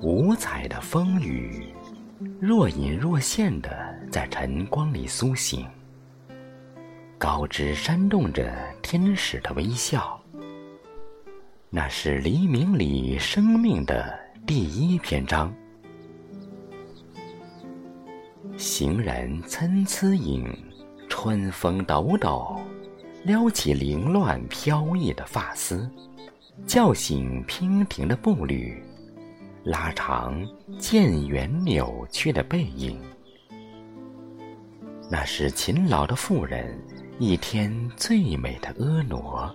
五彩的风雨，若隐若现的在晨光里苏醒，高枝煽动着天使的微笑。那是黎明里生命的第一篇章。行人参差影，春风抖抖，撩起凌乱飘逸的发丝，叫醒娉婷的步履，拉长渐远扭曲的背影。那是勤劳的妇人一天最美的婀娜。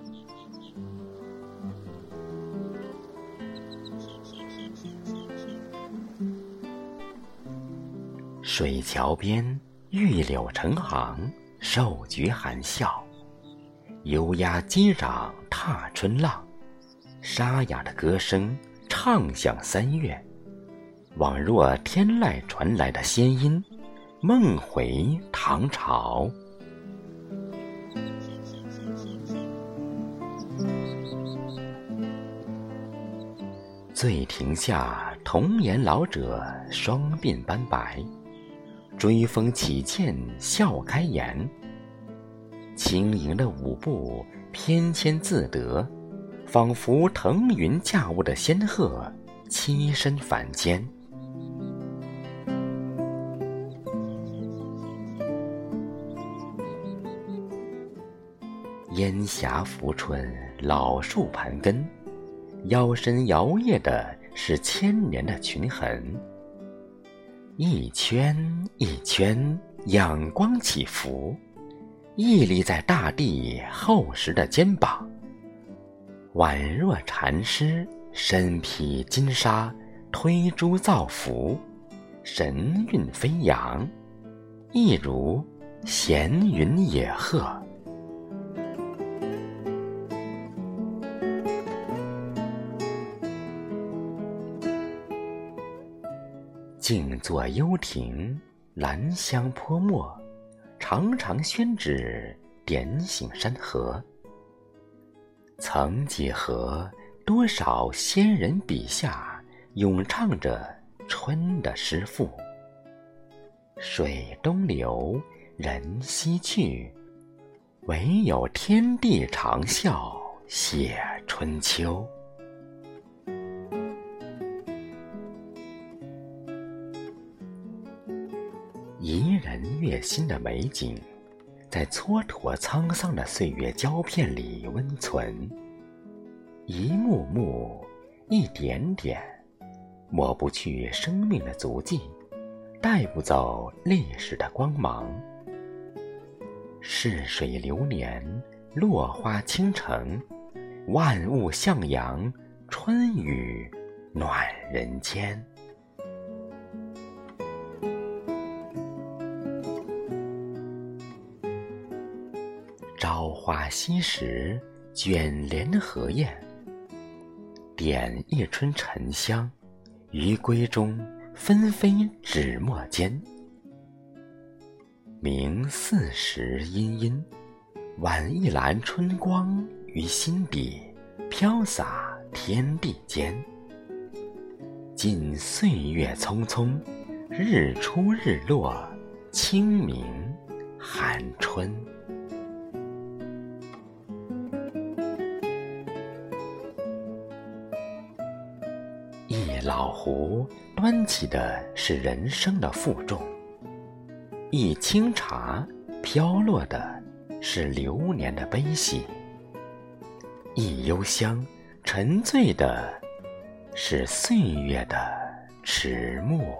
水桥边，玉柳成行，瘦菊含笑，优雅击掌踏春浪，沙哑的歌声唱响三月，宛若天籁传来的仙音，梦回唐朝。醉亭下，童颜老者双鬓斑白。追风起剑，笑开颜。轻盈的舞步，翩跹自得，仿佛腾云驾雾的仙鹤栖身凡间。烟霞浮春，老树盘根，腰身摇曳的是千年的裙痕。一圈一圈，阳光起伏，屹立在大地厚实的肩膀，宛若禅师身披金沙，推珠造福，神韵飞扬，一如闲云野鹤。静坐幽亭，兰香泼墨，长长宣纸点醒山河。曾几何，多少仙人笔下咏唱着春的诗赋。水东流，人西去，唯有天地长啸写春秋。怡人悦心的美景，在蹉跎沧桑的岁月胶片里温存。一幕幕，一点点，抹不去生命的足迹，带不走历史的光芒。逝水流年，落花倾城，万物向阳，春雨暖人间。花夕拾，卷帘荷叶，点一春沉香，于闺中纷飞纸墨间。明四时阴阴，挽一篮春光于心底，飘洒天地间。尽岁月匆匆，日出日落，清明寒春。一老壶端起的是人生的负重，一清茶飘落的是流年的悲喜，一幽香沉醉的是岁月的迟暮。